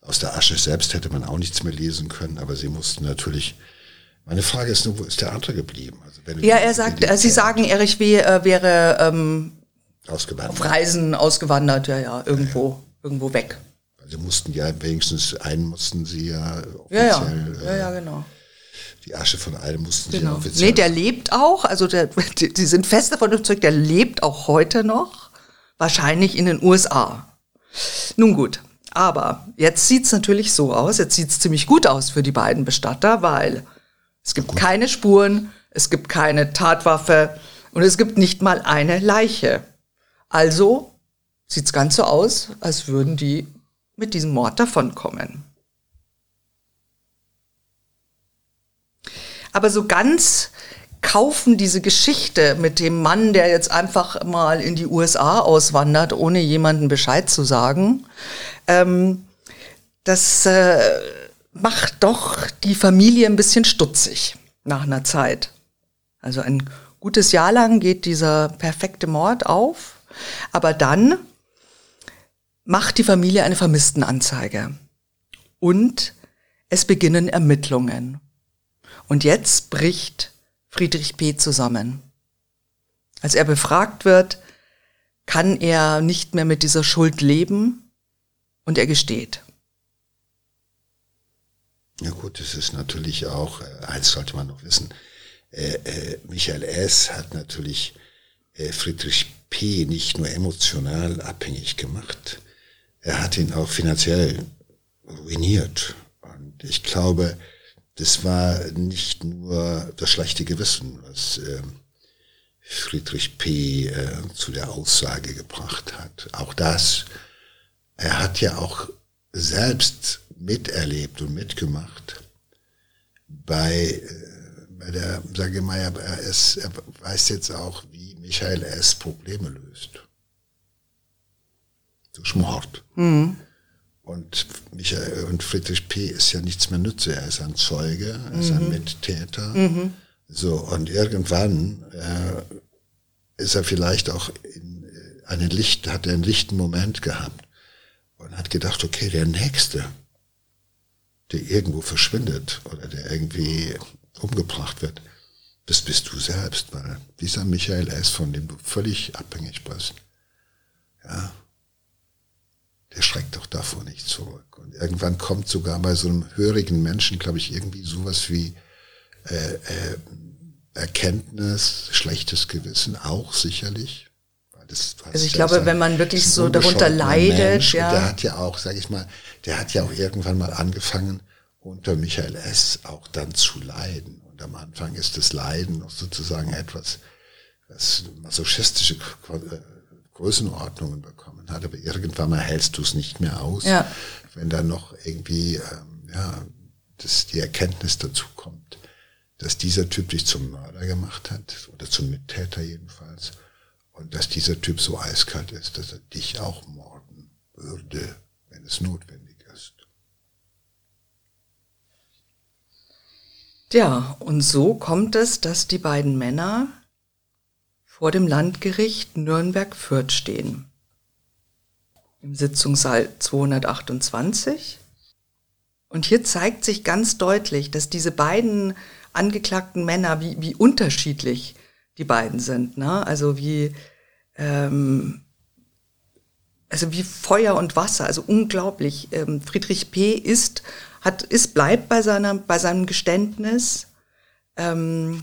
aus der Asche selbst hätte man auch nichts mehr lesen können, aber sie mussten natürlich. Meine Frage ist nur, wo ist der andere geblieben? Also Ja, er sagt, Sie sagen, Erich W. Äh, wäre ähm, ausgewandert. auf Reisen ausgewandert, ja, ja, irgendwo, irgendwo weg. Sie mussten ja wenigstens einen mussten sie ja Ja, ja, offiziell, ja, äh, ja, genau. Die Asche von einem mussten sie genau. offiziell. Nee, der lebt auch, also der, die, die sind fest davon überzeugt, der lebt auch heute noch, wahrscheinlich in den USA. Nun gut, aber jetzt sieht's natürlich so aus, jetzt sieht's ziemlich gut aus für die beiden Bestatter, weil es gibt keine Spuren, es gibt keine Tatwaffe und es gibt nicht mal eine Leiche. Also sieht's ganz so aus, als würden die mit diesem Mord davonkommen. Aber so ganz kaufen diese Geschichte mit dem Mann, der jetzt einfach mal in die USA auswandert, ohne jemanden Bescheid zu sagen, ähm, das äh, macht doch die Familie ein bisschen stutzig nach einer Zeit. Also ein gutes Jahr lang geht dieser perfekte Mord auf, aber dann macht die Familie eine Vermisstenanzeige und es beginnen Ermittlungen. Und jetzt bricht Friedrich P. zusammen. Als er befragt wird, kann er nicht mehr mit dieser Schuld leben und er gesteht. Ja gut, es ist natürlich auch, äh, eins sollte man noch wissen, äh, äh, Michael S. hat natürlich äh, Friedrich P. nicht nur emotional abhängig gemacht, er hat ihn auch finanziell ruiniert. Und ich glaube, das war nicht nur das schlechte Gewissen, was äh, Friedrich P. Äh, zu der Aussage gebracht hat. Auch das, er hat ja auch selbst miterlebt und mitgemacht bei, äh, bei der, sage ich mal, er, ist, er weiß jetzt auch, wie Michael S. Probleme löst. Durch Mord. Mhm. Und Michael und Friedrich P. ist ja nichts mehr Nütze. Er ist ein Zeuge, er ist ein mhm. Mittäter. Mhm. So, und irgendwann äh, ist er vielleicht auch in äh, einen Licht, hat er einen lichten Moment gehabt und hat gedacht, okay, der Nächste, der irgendwo verschwindet oder der irgendwie umgebracht wird, das bist du selbst, weil dieser Michael S., von dem du völlig abhängig bist, ja, der schreckt doch davor nicht zurück. Und irgendwann kommt sogar bei so einem hörigen Menschen, glaube ich, irgendwie sowas wie äh, äh, Erkenntnis, schlechtes Gewissen, auch sicherlich. Das, also ich glaube, wenn man wirklich so darunter leidet, Mensch, ja. der hat ja auch, sage ich mal, der hat ja auch irgendwann mal angefangen, unter Michael S. auch dann zu leiden. Und am Anfang ist das Leiden noch sozusagen etwas, was masochistische Größenordnungen bekommen hat, aber irgendwann mal hältst du es nicht mehr aus, ja. wenn dann noch irgendwie ähm, ja, dass die Erkenntnis dazu kommt, dass dieser Typ dich zum Mörder gemacht hat oder zum Mittäter jedenfalls und dass dieser Typ so eiskalt ist, dass er dich auch morden würde, wenn es notwendig ist. Ja, und so kommt es, dass die beiden Männer vor dem Landgericht Nürnberg-Fürth stehen. Im Sitzungssaal 228. Und hier zeigt sich ganz deutlich, dass diese beiden angeklagten Männer, wie, wie unterschiedlich die beiden sind. Ne? Also wie ähm, also wie Feuer und Wasser, also unglaublich. Ähm, Friedrich P. ist, hat, ist, bleibt bei seiner, bei seinem Geständnis. Ähm,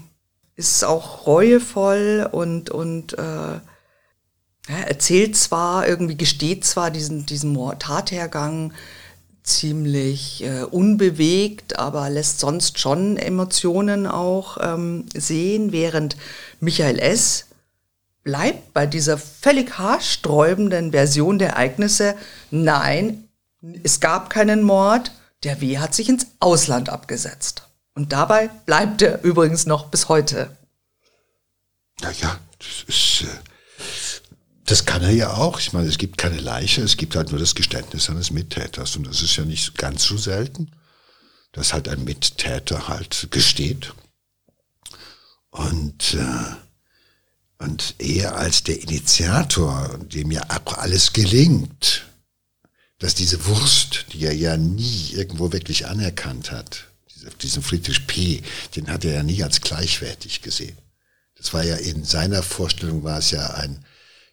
ist auch reuevoll und, und äh, erzählt zwar, irgendwie gesteht zwar diesen, diesen Tathergang ziemlich äh, unbewegt, aber lässt sonst schon Emotionen auch ähm, sehen, während Michael S. bleibt bei dieser völlig haarsträubenden Version der Ereignisse, nein, es gab keinen Mord, der W hat sich ins Ausland abgesetzt. Und dabei bleibt er übrigens noch bis heute. Naja, das ist, äh, das kann er ja auch. Ich meine, es gibt keine Leiche, es gibt halt nur das Geständnis eines Mittäters. Und das ist ja nicht ganz so selten, dass halt ein Mittäter halt gesteht. Und, äh, und er als der Initiator, dem ja alles gelingt, dass diese Wurst, die er ja nie irgendwo wirklich anerkannt hat, diesen Friedrich P., den hat er ja nie als gleichwertig gesehen. Das war ja in seiner Vorstellung war es ja ein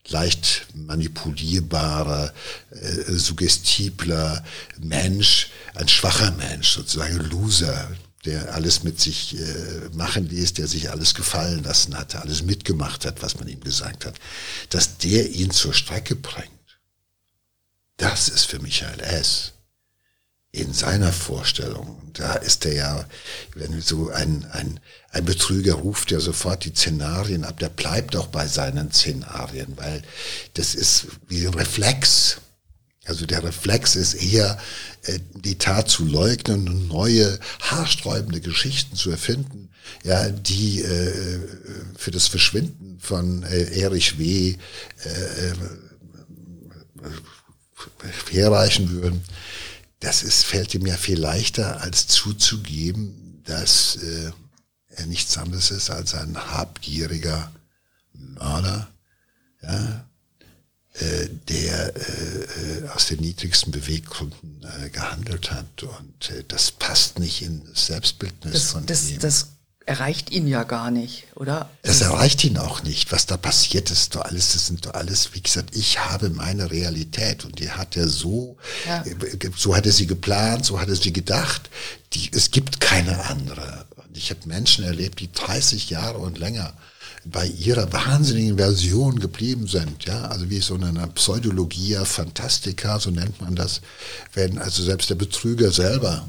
leicht manipulierbarer, äh, suggestibler Mensch, ein schwacher Mensch, sozusagen Loser, der alles mit sich äh, machen ließ, der sich alles gefallen lassen hatte, alles mitgemacht hat, was man ihm gesagt hat, dass der ihn zur Strecke bringt. Das ist für Michael S. in seiner Vorstellung. Da ist er ja, wenn so ein, ein, ein Betrüger ruft ja sofort die Szenarien ab, der bleibt auch bei seinen Szenarien, weil das ist wie ein Reflex. Also der Reflex ist eher, äh, die Tat zu leugnen und neue, haarsträubende Geschichten zu erfinden, ja, die äh, für das Verschwinden von äh, Erich W. Äh, herreichen würden. Das ist, fällt ihm ja viel leichter, als zuzugeben, dass äh, er nichts anderes ist als ein habgieriger Mörder, ja, äh, der äh, aus den niedrigsten Beweggründen äh, gehandelt hat. Und äh, das passt nicht in das Selbstbildnis das, von das, ihm. Das erreicht ihn ja gar nicht, oder? Das erreicht ihn auch nicht. Was da passiert, ist alles, das sind alles, wie gesagt, ich habe meine Realität und die hat er so, Ja. so hat er sie geplant, so hat er sie gedacht. Die, es gibt keine andere. Ich habe Menschen erlebt, die 30 Jahre und länger bei ihrer wahnsinnigen Version geblieben sind, ja, also wie so eine Pseudologia Fantastica, so nennt man das, wenn also selbst der Betrüger selber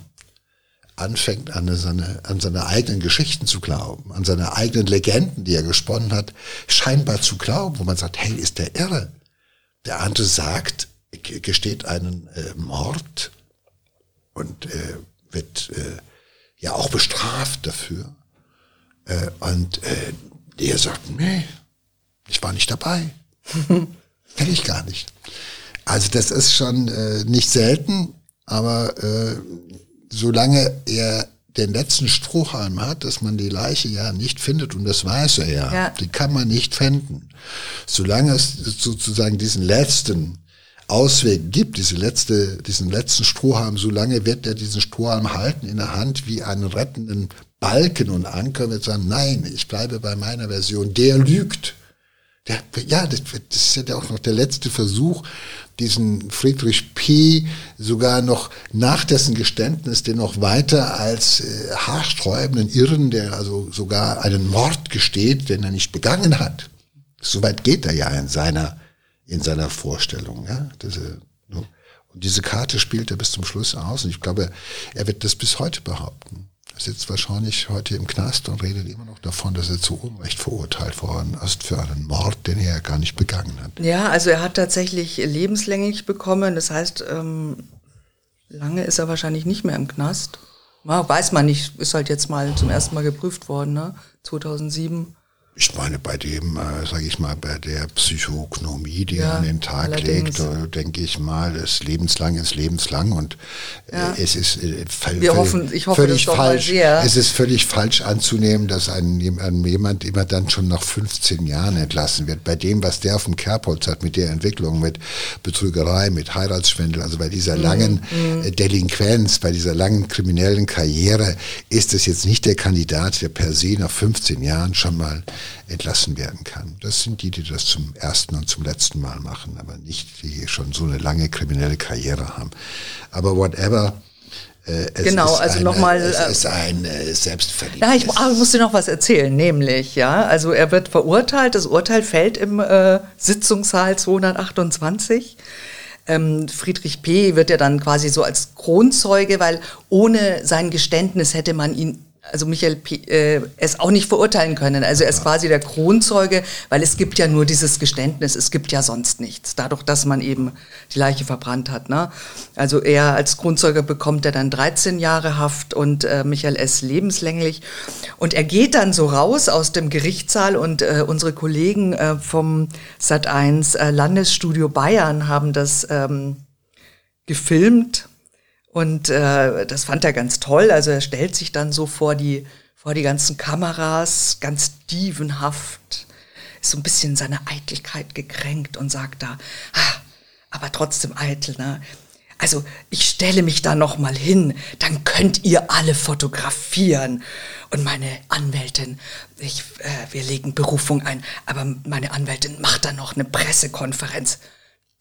anfängt, an seine, an seine eigenen Geschichten zu glauben, an seine eigenen Legenden, die er gesponnen hat, scheinbar zu glauben, wo man sagt, hey, ist der irre? Der andere sagt, gesteht einen äh, Mord und äh, wird äh, ja auch bestraft dafür. Äh, und äh, der sagt, nee, ich war nicht dabei. Kenne ich gar nicht. Also das ist schon äh, nicht selten, aber äh, solange er den letzten Strohhalm hat, dass man die Leiche ja nicht findet, und das weiß er ja, Ja. die kann man nicht finden. Solange es sozusagen diesen letzten Ausweg gibt, diese letzte, diesen letzten Strohhalm, solange wird er diesen Strohhalm halten in der Hand wie einen rettenden Balken und Anker und wird sagen, nein, ich bleibe bei meiner Version, der lügt. Der, ja, das, das ist ja auch noch der letzte Versuch, diesen Friedrich P. sogar noch nach dessen Geständnis den noch weiter als äh, haarsträubenden Irren, der also sogar einen Mord gesteht, den er nicht begangen hat. Soweit geht er ja in seiner, in seiner Vorstellung. Ja? Diese, und diese Karte spielt er bis zum Schluss aus. Und ich glaube, er wird das bis heute behaupten. Er sitzt wahrscheinlich heute im Knast und redet immer noch davon, dass er zu Unrecht verurteilt worden ist für einen Mord, den er ja gar nicht begangen hat. Ja, also er hat tatsächlich lebenslänglich bekommen. Das heißt, ähm, lange ist er wahrscheinlich nicht mehr im Knast. Weiß man nicht, ist halt jetzt mal zum ersten Mal geprüft worden, ne? 2007. Ich meine, bei dem, äh, sage ich mal, bei der Psychognomie, die Ja, er an den Tag allerdings. legt, denke ich mal, das lebenslang ist lebenslang und äh, Ja. es ist äh, Wir hoffen- ich hoffe völlig falsch. Es ist völlig falsch anzunehmen, dass ein, jemand immer dann schon nach 15 Jahren entlassen wird. Bei dem, was der auf dem Kerbholz hat, mit der Entwicklung, mit Betrügerei, mit Heiratsschwindel, also bei dieser Mhm, langen äh, Delinquenz, bei dieser langen kriminellen Karriere, ist es jetzt nicht der Kandidat, der per se nach 15 Jahren schon mal entlassen werden kann. Das sind die, die das zum ersten und zum letzten Mal machen, aber nicht die schon so eine lange kriminelle Karriere haben. Aber whatever. Äh, es Genau, ist also eine, noch mal, Es äh, ist ein äh, selbstverliebtes. Ja, ich, ah, ich muss dir noch was erzählen, nämlich, ja, also er wird verurteilt, das Urteil fällt im äh, Sitzungssaal 228. Ähm, Friedrich P. wird ja dann quasi so als Kronzeuge, weil ohne sein Geständnis hätte man ihn, also Michael P., äh, es auch nicht verurteilen können. Also er ist quasi der Kronzeuge, weil es gibt ja nur dieses Geständnis, es gibt ja sonst nichts, dadurch, dass man eben die Leiche verbrannt hat. Ne? Also er als Kronzeuge bekommt er dann 13 Jahre Haft und äh, Michael S. lebenslänglich. Und er geht dann so raus aus dem Gerichtssaal und äh, unsere Kollegen äh, vom Sat1 äh, Landesstudio Bayern haben das ähm, gefilmt und äh, das fand er ganz toll. Also er stellt sich dann so vor die, vor die ganzen Kameras, ganz dievenhaft, ist so ein bisschen seine Eitelkeit gekränkt und sagt da, ah, aber trotzdem eitel, ne? Also ich stelle mich da noch mal hin, dann könnt ihr alle fotografieren. Und meine Anwältin, ich, äh, wir legen Berufung ein, aber meine Anwältin macht dann noch eine Pressekonferenz.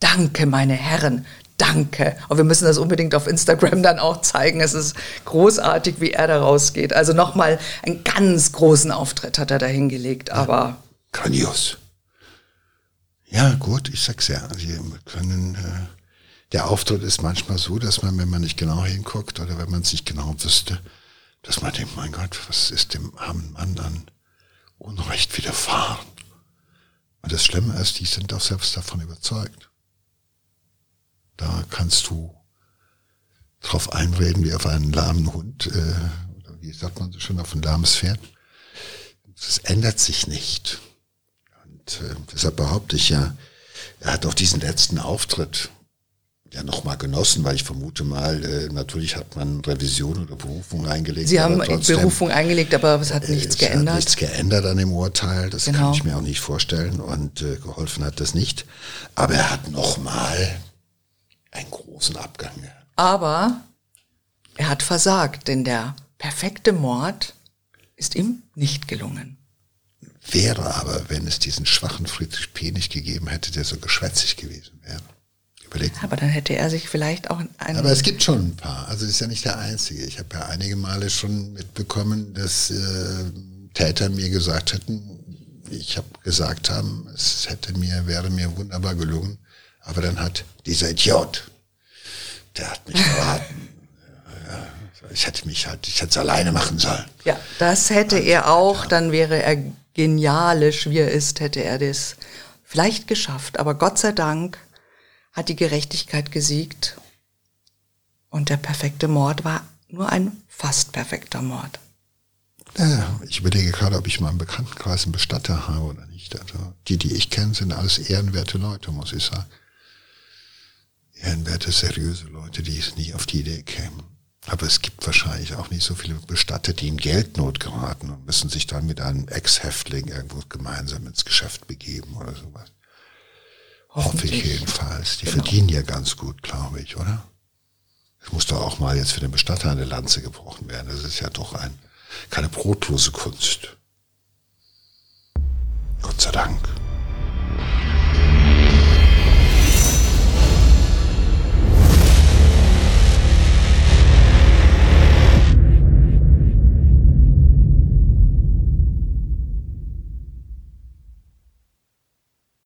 Danke, meine Herren. Danke. Und wir müssen das unbedingt auf Instagram dann auch zeigen. Es ist großartig, wie er da rausgeht. Also nochmal einen ganz großen Auftritt hat er da hingelegt, aber. Grandios. Ja, gut, ich sag's ja. Wir können, äh, der Auftritt ist manchmal so, dass man, wenn man nicht genau hinguckt oder wenn man es nicht genau wüsste, dass man denkt, mein Gott, was ist dem armen Mann an Unrecht widerfahren? Und das Schlimme ist, die sind auch selbst davon überzeugt. Da kannst du drauf einreden wie auf einen lahmen Hund, äh, oder wie sagt man so schon, auf ein lahmes Pferd. Das ändert sich nicht. Und äh, deshalb behaupte ich ja, er hat auch diesen letzten Auftritt ja nochmal genossen, weil ich vermute mal, äh, natürlich hat man Revision oder Berufung eingelegt. Sie haben trotzdem, Berufung eingelegt, aber es hat nichts äh, geändert. Hat nichts geändert an dem Urteil, das genau. kann ich mir auch nicht vorstellen und äh, geholfen hat das nicht. Aber er hat nochmal einen großen Abgang. Aber er hat versagt, denn der perfekte Mord ist ihm nicht gelungen. Wäre aber, wenn es diesen schwachen Friedrich P. nicht gegeben hätte, der so geschwätzig gewesen wäre. Überlegt. Aber dann hätte er sich vielleicht auch einen. Aber es gibt schon ein paar. Also es ist ja nicht der einzige. Ich habe ja einige Male schon mitbekommen, dass äh, Täter mir gesagt hätten, ich habe gesagt haben, es hätte mir, wäre mir wunderbar gelungen. Aber dann hat dieser Idiot, der hat mich verraten. ich hätte mich halt, ich hätte es alleine machen sollen. Ja, das hätte er auch. Dann wäre er genialisch, wie er ist, hätte er das vielleicht geschafft. Aber Gott sei Dank hat die Gerechtigkeit gesiegt und der perfekte Mord war nur ein fast perfekter Mord. Ja, ich überlege gerade, ob ich mal im Bekanntenkreis einen Bestatter habe oder nicht. Also die, die ich kenne, sind alles ehrenwerte Leute, muss ich sagen. Ehrenwerte, seriöse Leute, die es nie auf die Idee kämen. Aber es gibt wahrscheinlich auch nicht so viele Bestatter, die in Geldnot geraten und müssen sich dann mit einem Ex-Häftling irgendwo gemeinsam ins Geschäft begeben oder sowas. Hoffe ich jedenfalls. Die genau. verdienen ja ganz gut, glaube ich, oder? Es muss doch auch mal jetzt für den Bestatter eine Lanze gebrochen werden. Das ist ja doch ein, keine brotlose Kunst. Gott sei Dank.